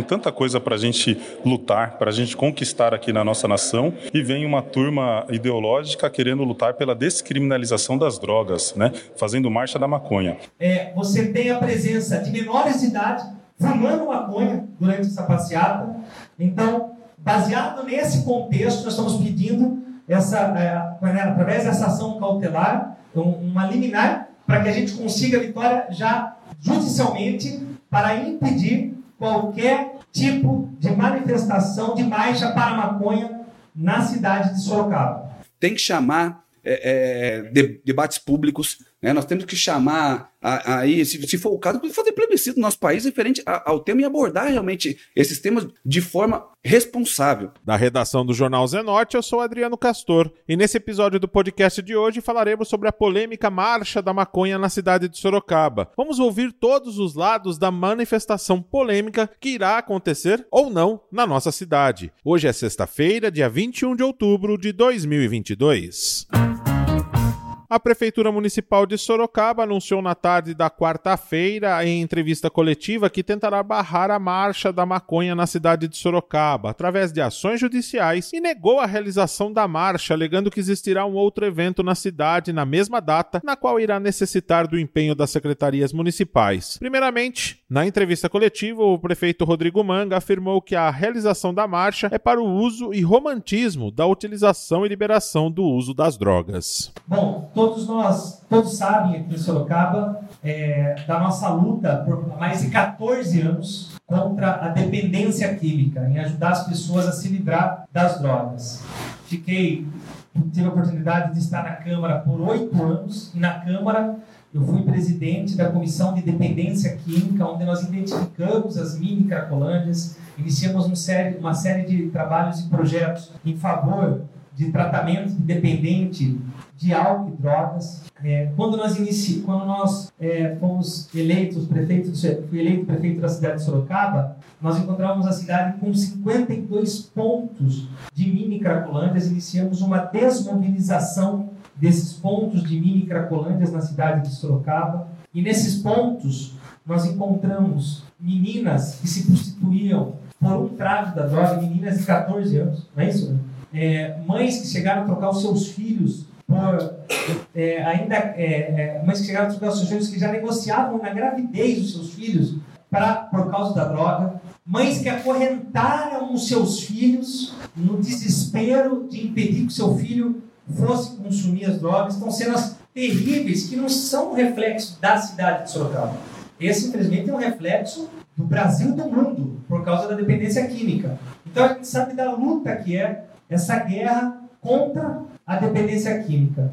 tem tanta coisa para a gente lutar, para a gente conquistar aqui na nossa nação, e vem uma turma ideológica querendo lutar pela descriminalização das drogas, né? Fazendo marcha da maconha. É, você tem a presença de menores de idade fumando maconha durante essa passeata. Então, baseado nesse contexto, nós estamos pedindo essa, é, né, através dessa ação cautelar, uma liminar, para que a gente consiga a vitória já judicialmente para impedir qualquer tipo de manifestação de marcha para maconha na cidade de Sorocaba. Tem que chamar é, é, de, debates públicos, né? nós temos que chamar aí, se, se, for o caso, fazer plebiscito no nosso país referente ao tema e abordar realmente esses temas de forma responsável. Da redação do Jornal Zenorte, eu sou Adriano Castor e nesse episódio do podcast de hoje falaremos sobre a polêmica marcha da maconha na cidade de Sorocaba. Vamos ouvir todos os lados da manifestação polêmica que irá acontecer ou não na nossa cidade. Hoje é sexta-feira, dia 21 de outubro de 2022. A Prefeitura Municipal de Sorocaba anunciou na tarde da quarta-feira, em entrevista coletiva, que tentará barrar a marcha da maconha na cidade de Sorocaba, através de ações judiciais, e negou a realização da marcha, alegando que existirá um outro evento na cidade na mesma data, na qual irá necessitar do empenho das secretarias municipais. Primeiramente, na entrevista coletiva, o prefeito Rodrigo Manga afirmou que a realização da marcha é para o uso e romantismo da utilização e liberação do uso das drogas. Bom, todos nós, todos sabem aqui em Sorocaba é, da nossa luta por mais de 14 anos contra a dependência química, em ajudar as pessoas a se livrar das drogas. Fiquei, tive a oportunidade de estar na Câmara por oito anos, e na Câmara eu fui presidente da Comissão de Dependência Química, onde nós identificamos as mini cracolândias, iniciamos uma série, uma série de trabalhos e projetos em favor de tratamento de dependente de álcool e drogas. É, quando nós inici... quando nós é, fomos eleitos prefeito, fui eleito prefeito da cidade de Sorocaba, nós encontramos a cidade com 52 pontos de mini cracolândias, iniciamos uma desmobilização desses pontos de mini cracolândias na cidade de Sorocaba. E nesses pontos nós encontramos meninas que se prostituíam por um tráfico da droga, meninas de 14 anos, não é isso? É, mães que chegaram a trocar os seus filhos por é, ainda é, é, mães que chegaram a trocar os seus filhos que já negociavam na gravidez dos seus filhos pra, por causa da droga, mães que acorrentaram os seus filhos no desespero de impedir que seu filho fosse consumir as drogas, estão cenas terríveis que não são reflexo da cidade de Sorocaba. Esse, infelizmente, é um reflexo do Brasil e do mundo, por causa da dependência química. Então, a gente sabe da luta que é essa guerra contra a dependência química.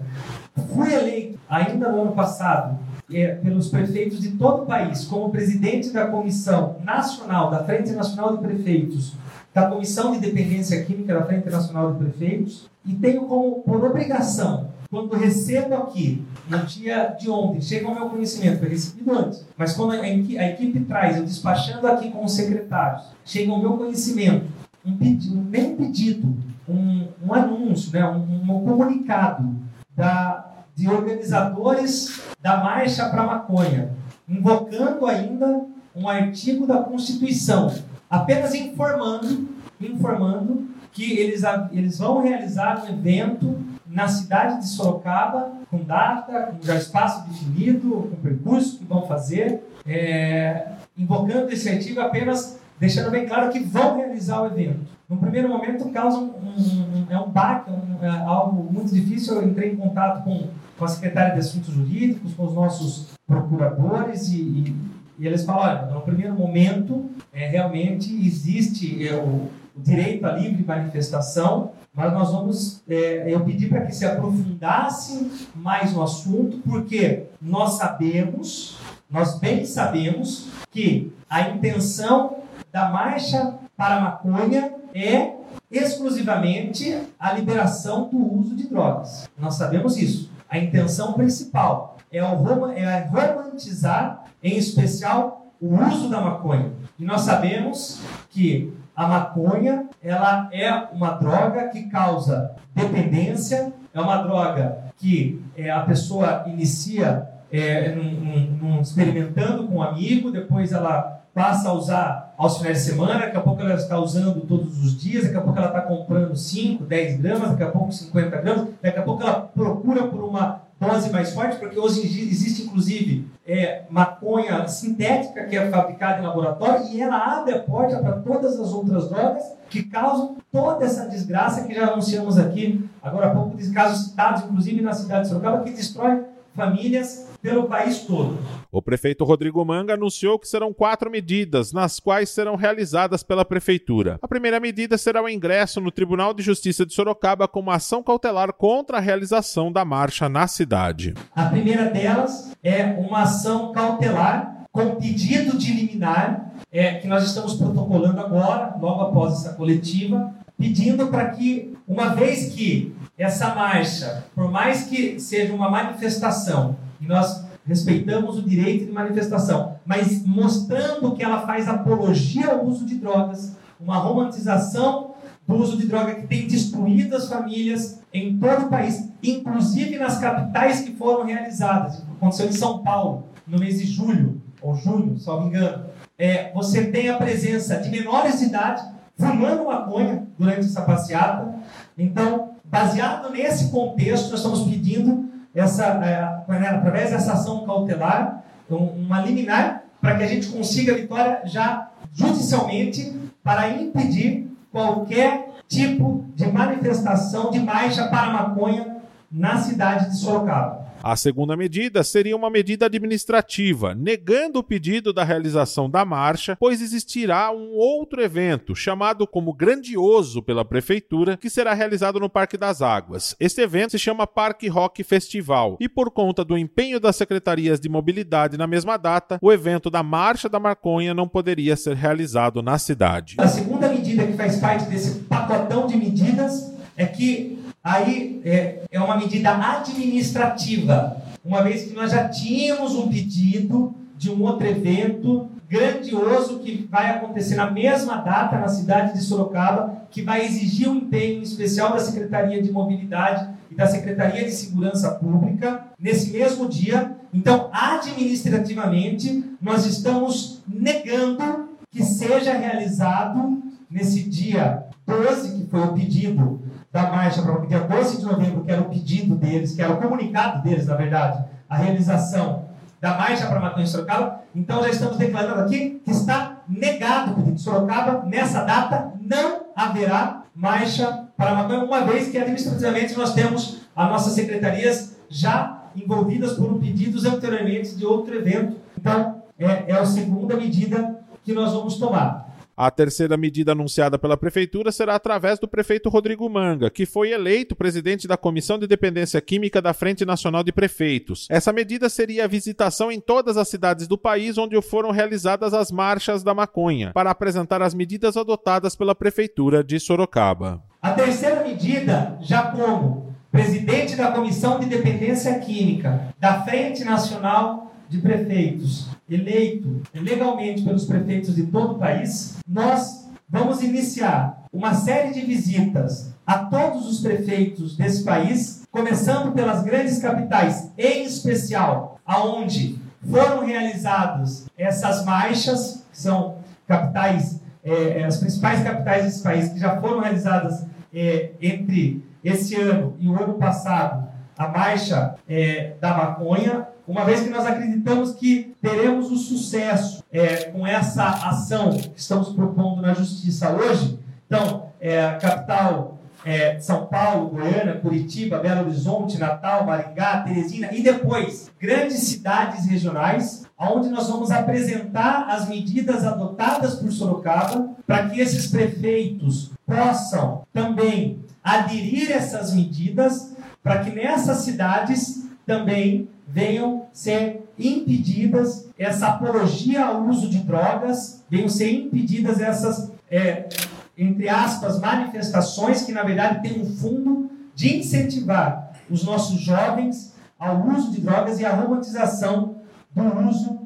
Fui eleito ainda no ano passado é, pelos prefeitos de todo o país como presidente da Comissão Nacional, da Frente Nacional de Prefeitos, da Comissão de Dependência Química da Frente Nacional de Prefeitos, e tenho como por obrigação, quando recebo aqui, no dia de ontem, chega ao meu conhecimento, foi recebido antes, mas quando a equipe, a equipe traz, eu despachando aqui com os secretários, chega ao meu conhecimento um pedido, pedido, um, um anúncio, né, um, um comunicado da, de organizadores da Marcha para Maconha, invocando ainda um artigo da Constituição, apenas informando, informando que eles, eles vão realizar um evento na cidade de Sorocaba, com data, com já espaço definido, com percurso que vão fazer, é, invocando esse artigo apenas deixando bem claro que vão realizar o evento. No primeiro momento, causa um, um, é um baque, um, é algo muito difícil. Eu entrei em contato com, com a secretária de Assuntos Jurídicos, com os nossos procuradores, e, e, e eles falaram: olha, no primeiro momento, é, realmente existe é, o, o, direito à livre manifestação, mas nós vamos. É, eu pedi para que se aprofundasse mais no assunto, porque nós sabemos, nós bem sabemos, que a intenção da marcha para maconha é exclusivamente a liberação do uso de drogas. Nós sabemos isso. A intenção principal é, o, é romantizar, em especial, o uso da maconha. E nós sabemos que a maconha ela é uma droga que causa dependência, é uma droga que é, a pessoa inicia é, num, num, num, experimentando com um amigo, depois ela passa a usar aos finais de semana, daqui a pouco ela está usando todos os dias, daqui a pouco ela está comprando 5, 10 gramas, daqui a pouco 50 gramas, daqui a pouco ela procura por uma dose mais forte, porque hoje existe inclusive é, maconha sintética que é fabricada em laboratório e ela abre a porta para todas as outras drogas que causam toda essa desgraça que já anunciamos aqui agora há pouco, de casos citados inclusive na cidade de Sorocaba, que destrói famílias pelo país todo. O prefeito Rodrigo Manga anunciou que serão quatro medidas, nas quais serão realizadas pela prefeitura. A primeira medida será o ingresso no Tribunal de Justiça de Sorocaba com uma ação cautelar contra a realização da marcha na cidade. A primeira delas é uma ação cautelar com pedido de liminar, é, que nós estamos protocolando agora, logo após essa coletiva, pedindo para que, uma vez que essa marcha, por mais que seja uma manifestação, e nós respeitamos o direito de manifestação, mas mostrando que ela faz apologia ao uso de drogas, uma romantização do uso de droga que tem destruído as famílias em todo o país, inclusive nas capitais que foram realizadas. Aconteceu em São Paulo, no mês de julho, ou junho, se não me engano. É, você tem a presença de menores de idade fumando maconha durante essa passeata. Então, baseado nesse contexto, nós estamos pedindo essa, é, né, através dessa ação cautelar, uma liminar, para que a gente consiga a vitória já judicialmente para impedir qualquer tipo de manifestação de marcha para maconha na cidade de Sorocaba. A segunda medida seria uma medida administrativa, negando o pedido da realização da marcha, pois existirá um outro evento, chamado como Grandioso pela Prefeitura, que será realizado no Parque das Águas. Este evento se chama Parque Rock Festival, e por conta do empenho das secretarias de mobilidade na mesma data, o evento da Marcha da Marconha não poderia ser realizado na cidade. A segunda medida que faz parte desse pacotão de medidas é que Aí é, é uma medida administrativa, uma vez que nós já tínhamos um pedido de um outro evento grandioso que vai acontecer na mesma data na cidade de Sorocaba, que vai exigir um empenho especial da Secretaria de Mobilidade e da Secretaria de Segurança Pública nesse mesmo dia. Então, administrativamente, nós estamos negando que seja realizado nesse dia 12, que foi o pedido da marcha para o dia 12 de novembro, que era o pedido deles, que era o comunicado deles, na verdade, a realização da marcha para em Sorocaba. Então já estamos declarando aqui que está negado o pedido de Sorocaba. Nessa data não haverá marcha para maconha, uma vez que administrativamente nós temos as nossas secretarias já envolvidas por pedidos anteriormente de outro evento. Então é, é a segunda medida que nós vamos tomar. A terceira medida anunciada pela Prefeitura será através do prefeito Rodrigo Manga, que foi eleito presidente da Comissão de Dependência Química da Frente Nacional de Prefeitos. Essa medida seria a visitação em todas as cidades do país onde foram realizadas as marchas da maconha, para apresentar as medidas adotadas pela Prefeitura de Sorocaba. A terceira medida, já como presidente da Comissão de Dependência Química da Frente Nacional de Prefeitos eleito legalmente pelos prefeitos de todo o país, nós vamos iniciar uma série de visitas a todos os prefeitos desse país, começando pelas grandes capitais, em especial aonde foram realizadas essas marchas, que são capitais, é, as principais capitais desse país, que já foram realizadas é, entre esse ano e o ano passado, a marcha é, da maconha, uma vez que nós acreditamos que teremos o sucesso é, com essa ação que estamos propondo na justiça hoje. Então, é, capital é, São Paulo, Goiânia, Curitiba, Belo Horizonte, Natal, Maringá, Teresina e depois grandes cidades regionais, onde nós vamos apresentar as medidas adotadas por Sorocaba para que esses prefeitos possam também aderir essas medidas para que nessas cidades também venham ser impedidas essa apologia ao uso de drogas, venham ser impedidas essas, é, entre aspas, manifestações que na verdade têm um fundo de incentivar os nossos jovens ao uso de drogas e à romantização do uso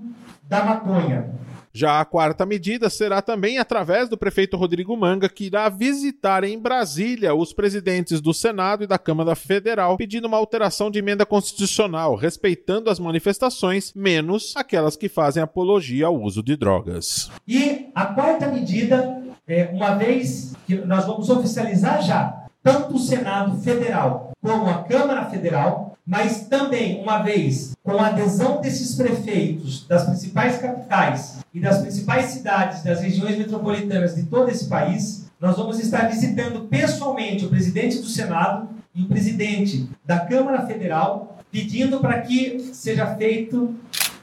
da maconha. Já a quarta medida será também através do prefeito Rodrigo Manga, que irá visitar em Brasília os presidentes do Senado e da Câmara Federal, pedindo uma alteração de emenda constitucional, respeitando as manifestações, menos aquelas que fazem apologia ao uso de drogas. E a quarta medida, é, uma vez que nós vamos oficializar já tanto o Senado Federal como a Câmara Federal, mas também, uma vez com a adesão desses prefeitos das principais capitais e das principais cidades das regiões metropolitanas de todo esse país, nós vamos estar visitando pessoalmente o presidente do Senado e o presidente da Câmara Federal, pedindo para que seja feito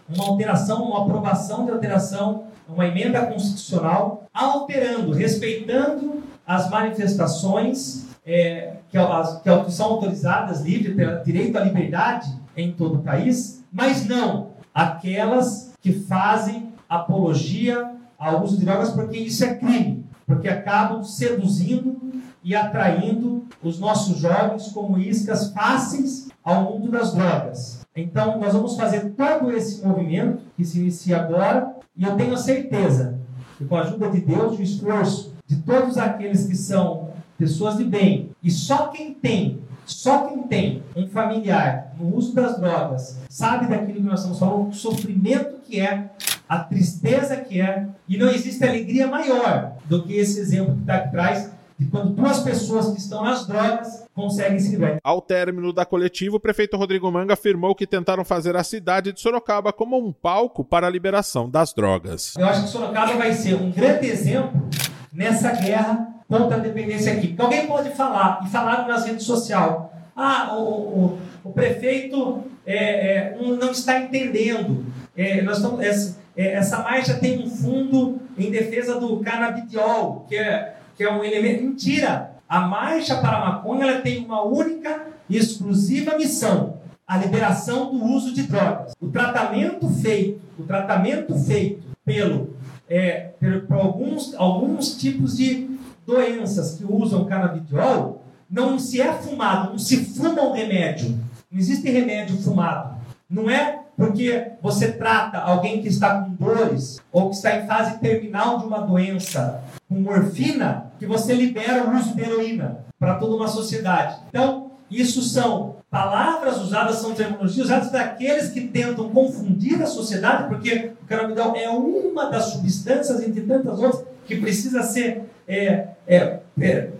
uma alteração, uma aprovação de alteração, uma emenda constitucional, alterando, respeitando as manifestações é, que, que, são autorizadas livre pelo direito à liberdade em todo o país, mas não aquelas que fazem apologia ao uso de drogas, porque isso é crime, porque acabam seduzindo e atraindo os nossos jovens como iscas fáceis ao mundo das drogas. Então, nós vamos fazer todo esse movimento que se inicia agora, e eu tenho a certeza que, com a ajuda de Deus e o esforço de todos aqueles que são pessoas de bem. E só quem tem, só quem tem um familiar no uso das drogas, sabe daquilo que nós estamos falando, o sofrimento que é, a tristeza que é, e não existe alegria maior do que esse exemplo que está aqui atrás, de quando duas pessoas que estão nas drogas conseguem se livrar. Ao término da coletiva, o prefeito Rodrigo Manga afirmou que tentaram fazer a cidade de Sorocaba como um palco para a liberação das drogas. Eu acho que Sorocaba vai ser um grande exemplo nessa guerra contra a dependência química. Alguém pode falar, e falaram nas redes sociais, ah, o, o, o prefeito é, é, não está entendendo. É, nós estamos, essa, é, essa marcha tem um fundo em defesa do canabidiol, que é, que é um elemento. Mentira! A marcha para a maconha ela tem uma única e exclusiva missão: a liberação do uso de drogas. O tratamento feito, o tratamento feito pelo, é, alguns, alguns tipos de doenças que usam canabidiol, não se é fumado, não se fuma um remédio. Não existe remédio fumado. Não é porque você trata alguém que está com dores ou que está em fase terminal de uma doença com morfina que você libera o uso de heroína para toda uma sociedade. Então, isso são palavras usadas, são terminologias usadas daqueles que tentam confundir a sociedade, porque o canabidiol é uma das substâncias, entre tantas outras, que precisa ser é, é, é,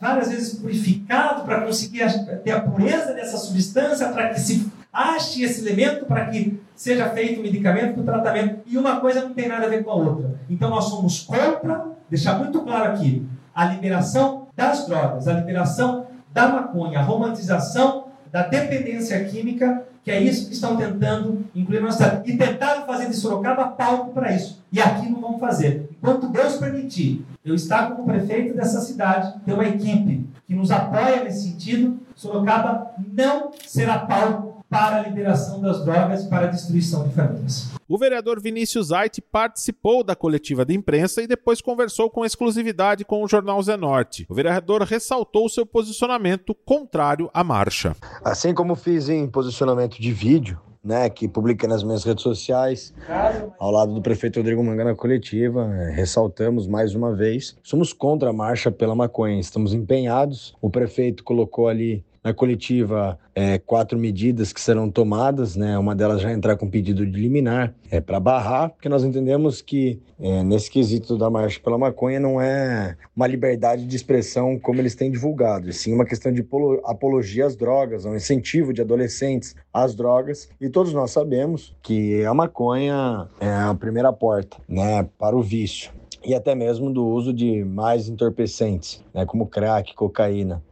várias vezes purificado para conseguir ter a pureza dessa substância, para que se ache esse elemento, para que seja feito o medicamento para o tratamento. E uma coisa não tem nada a ver com a outra. Então nós somos contra, deixar muito claro aqui, a liberação das drogas, a liberação da maconha, a romantização da dependência química que é isso que estão tentando incluir na cidade. E tentaram fazer de Sorocaba palco para isso. E aqui não vão fazer. Enquanto Deus permitir, eu estar como prefeito dessa cidade, ter uma equipe que nos apoia nesse sentido, Sorocaba não será palco para a liberação das drogas e para a destruição de famílias. O vereador Vinícius Ait participou da coletiva de imprensa e depois conversou com exclusividade com o jornal Zenorte. O vereador ressaltou seu posicionamento contrário à marcha. Assim como fiz em posicionamento de vídeo, né, que publica nas minhas redes sociais, ao lado do prefeito Rodrigo Manga na coletiva, é, ressaltamos mais uma vez, somos contra a marcha pela maconha, estamos empenhados. O prefeito colocou ali na coletiva é, quatro medidas que serão tomadas, né? Uma delas já entrar com pedido de liminar é, para barrar, porque nós entendemos que é, nesse quesito da marcha pela maconha não é uma liberdade de expressão como eles têm divulgado, e sim uma questão de apologia às drogas, um incentivo de adolescentes às drogas. E todos nós sabemos que a maconha é a primeira porta, né, para o vício e até mesmo do uso de mais entorpecentes, né, como crack, cocaína.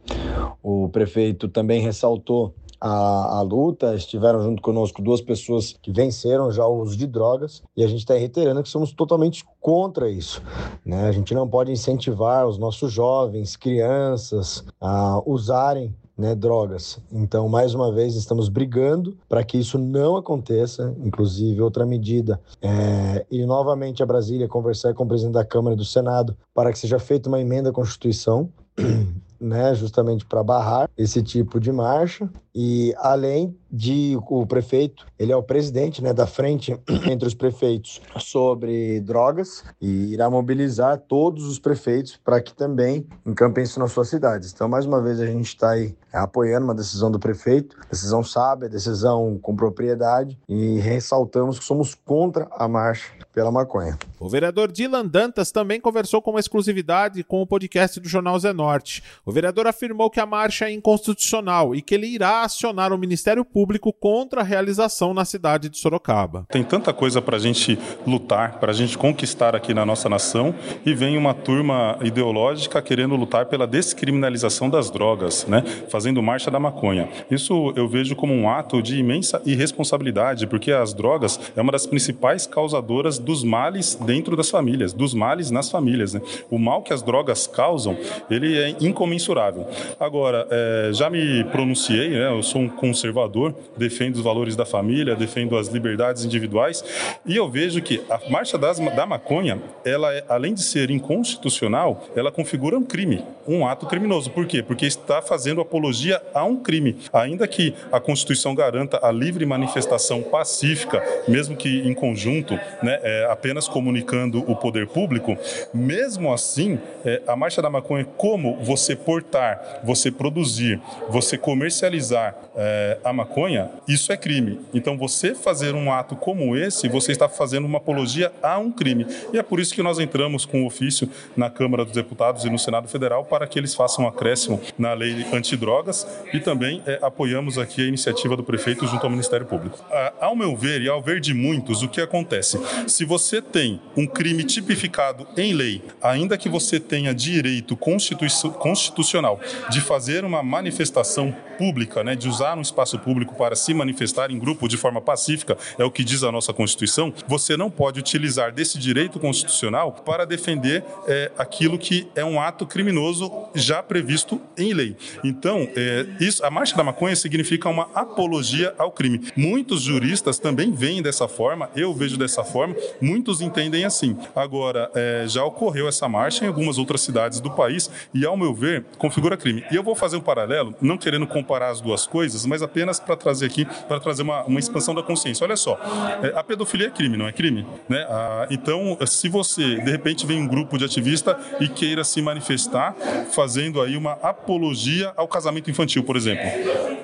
O prefeito também ressaltou a, a, luta, estiveram junto conosco duas pessoas que venceram já o uso de drogas e a gente está reiterando que somos totalmente contra isso. Né? A gente não pode incentivar os nossos jovens, crianças a usarem né, drogas. Então, mais uma vez, estamos brigando para que isso não aconteça. Inclusive, outra medida é ir novamente a Brasília conversar com o presidente da Câmara e do Senado para que seja feita uma emenda à Constituição. Né, justamente para barrar esse tipo de marcha E além de o prefeito, ele é o presidente né, da frente entre os prefeitos sobre drogas e irá mobilizar todos os prefeitos para que também encampem isso nas suas cidades. Então, mais uma vez, a gente está aí apoiando uma decisão do prefeito, decisão sábia, decisão com propriedade e ressaltamos que somos contra a marcha pela maconha. O vereador Dylan Dantas também conversou com exclusividade com o podcast do Jornal Zenorte. O vereador afirmou que a marcha é inconstitucional e que ele irá acionar o Ministério Público contra a realização na cidade de Sorocaba. Tem tanta coisa para a gente lutar, para a gente conquistar aqui na nossa nação e vem uma turma ideológica querendo lutar pela descriminalização das drogas, né? fazendo marcha da maconha. Isso eu vejo como um ato de imensa irresponsabilidade, porque as drogas é uma das principais causadoras dos males dentro das famílias, dos males nas famílias. Né? O mal que as drogas causam, ele é incomensurável. Agora, é, já me pronunciei, né? Eu sou um conservador, defendo os valores da família, defendo as liberdades individuais, e eu vejo que a marcha das, da maconha, ela é, além de ser inconstitucional, ela configura um crime, um ato criminoso. Por quê? Porque está fazendo apologia a um crime. Ainda que a Constituição garanta a livre manifestação pacífica, mesmo que em conjunto, né, é, apenas comunicando o poder público, mesmo assim, é, a marcha da maconha, como você portar, você produzir, você comercializar é, a maconha, isso é crime. Então, você fazer um ato como esse, você está fazendo uma apologia a um crime. E é por isso que nós entramos com o ofício na Câmara dos Deputados e no Senado Federal para que eles façam um acréscimo na lei antidrogas e também é, apoiamos aqui a iniciativa do prefeito junto ao Ministério Público. Ah, ao meu ver e ao ver de muitos, o que acontece? Se você tem um crime tipificado em lei, ainda que você tenha direito constitucional de fazer uma manifestação pública, né, de usar um espaço público para se manifestar em grupo de forma pacífica, é o que diz a nossa Constituição, você não pode utilizar desse direito constitucional para defender é, aquilo que é um ato criminoso já previsto em lei. Então, é, isso, a marcha da maconha significa uma apologia ao crime. Muitos juristas também veem dessa forma, eu vejo dessa forma, muitos entendem assim. Agora, é, já ocorreu essa marcha em algumas outras cidades do país e, ao meu ver, configura crime. E eu vou fazer um paralelo, não querendo comparar as duas coisas, mas apenas para trazer aqui, para trazer uma, uma expansão da consciência. Olha só, é, a pedofilia é crime, não é crime? Né? Ah, então, se você, de repente, vem um grupo de ativista e queira se manifestar fazendo aí uma apologia ao casamento infantil, por exemplo,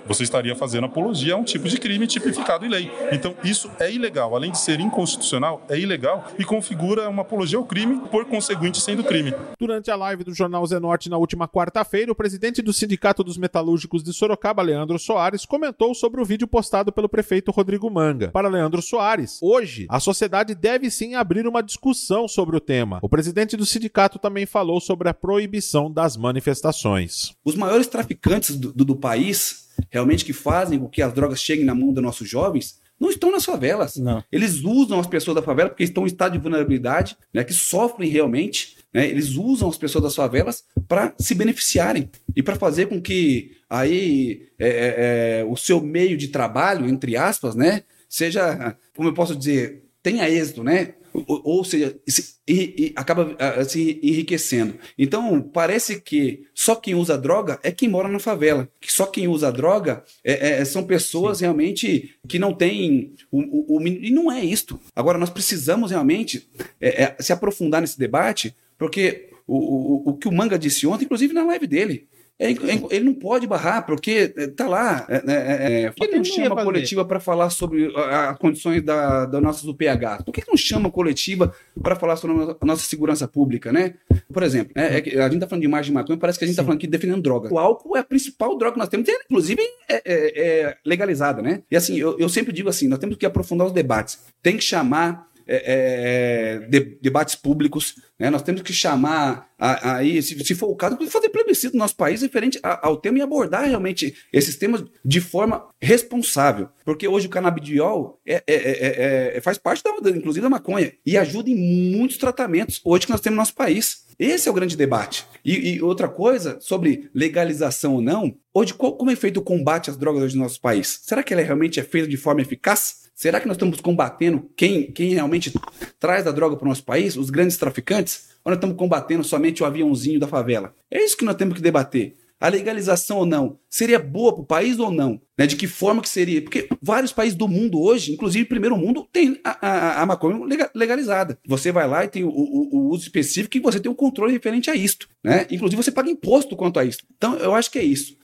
você estaria fazendo apologia a um tipo de crime tipificado em lei. Então, isso é ilegal. Além de ser inconstitucional, é ilegal e configura uma apologia ao crime, por conseguinte, sendo crime. Durante a live do Jornal Zenorte na última quarta-feira, o presidente do Sindicato dos Metalúrgicos de Sorocaba, Leandro Soares, comentou sobre o vídeo postado pelo prefeito Rodrigo Manga. Para Leandro Soares, hoje, a sociedade deve sim abrir uma discussão sobre o tema. O presidente do sindicato também falou sobre a proibição das manifestações. Os maiores traficantes do, do, do país, realmente que fazem com que as drogas cheguem na mão dos nossos jovens, não estão nas favelas. Não. Eles usam as pessoas da favela porque estão em estado de vulnerabilidade, né, que sofrem realmente. Né, eles usam as pessoas das favelas para se beneficiarem e para fazer com que aí é, é, é, o seu meio de trabalho, entre aspas, né, seja, como eu posso dizer, tenha êxito, né? Ou, ou seja, se, e, e acaba uh, se enriquecendo. Então, parece que só quem usa droga é quem mora na favela. Que só quem usa droga é, é, são pessoas Sim. realmente que não têm. O, o, o, e não é isto. Agora, nós precisamos realmente é, é, se aprofundar nesse debate, porque o, o, o que o Manga disse ontem, inclusive na live dele, é, é, ele não pode barrar, porque é, tá lá. É, é, por que ele não chama a coletiva para falar sobre as condições da, da nossas UPH? Por que não chama a coletiva para falar sobre a nossa segurança pública, né? Por exemplo, né, é, a gente tá falando de imagem de maconha, parece que a gente está tá falando aqui defendendo droga. O álcool é a principal droga que nós temos, inclusive é, legalizada, né? E assim, eu, eu sempre digo assim, nós temos que aprofundar os debates. Tem que chamar é, é, de, debates públicos, né? nós temos que chamar aí, se, se, for o caso, fazer plebiscito no nosso país referente ao tema e abordar realmente esses temas de forma responsável. Porque hoje o canabidiol é, é, é, é faz parte, da, inclusive, da maconha e ajuda em muitos tratamentos hoje que nós temos no nosso país. Esse é o grande debate. E, e outra coisa, sobre legalização ou não, hoje qual, como é feito o combate às drogas hoje no nosso país? Será que ela realmente é feita de forma eficaz? Será que nós estamos combatendo quem, quem realmente traz a droga para o nosso país, os grandes traficantes? Ou nós estamos combatendo somente o aviãozinho da favela? É isso que nós temos que debater. A legalização ou não seria boa para o país ou não? Né, de que forma que seria. Porque vários países do mundo hoje, inclusive primeiro mundo, tem a, a, a maconha legalizada. Você vai lá e tem o, o, o, uso específico e você tem um controle referente a isto. Né? Inclusive você paga imposto quanto a isso. Então eu acho que é isso.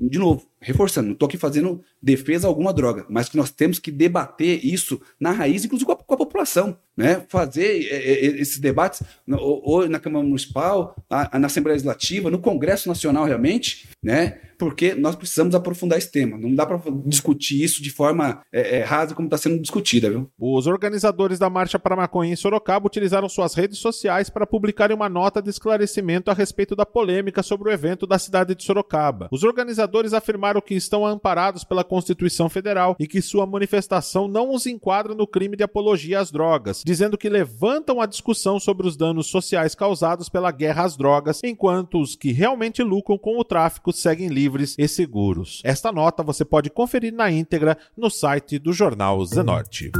De novo, reforçando, não estou aqui fazendo defesa a alguma droga, mas que nós temos que debater isso na raiz, inclusive com a, com a população. Né? Fazer é, é, esses debates ou, na Câmara Municipal, na Assembleia Legislativa, no Congresso Nacional realmente, né? Porque nós precisamos aprofundar esse tema. Não dá para discutir isso de forma é, é, rasa como está sendo discutida. Viu? Os organizadores da Marcha para Maconha em Sorocaba utilizaram suas redes sociais para publicarem uma nota de esclarecimento a respeito da polêmica sobre o evento da cidade de Sorocaba. Os organizadores afirmaram que estão amparados pela Constituição Federal e que sua manifestação não os enquadra no crime de apologia às drogas, dizendo que levantam a discussão sobre os danos sociais causados pela guerra às drogas, enquanto os que realmente lucram com o tráfico seguem livres livres e seguros. Esta nota você pode conferir na íntegra no site do Jornal Zenorte.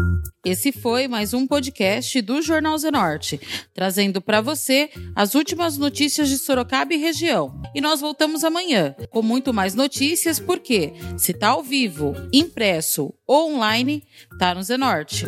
Esse foi mais um podcast do Jornal Zenorte, trazendo para você as últimas notícias de Sorocaba e região. E nós voltamos amanhã com muito mais notícias, porque se tá ao vivo, impresso ou online, tá no Zenorte.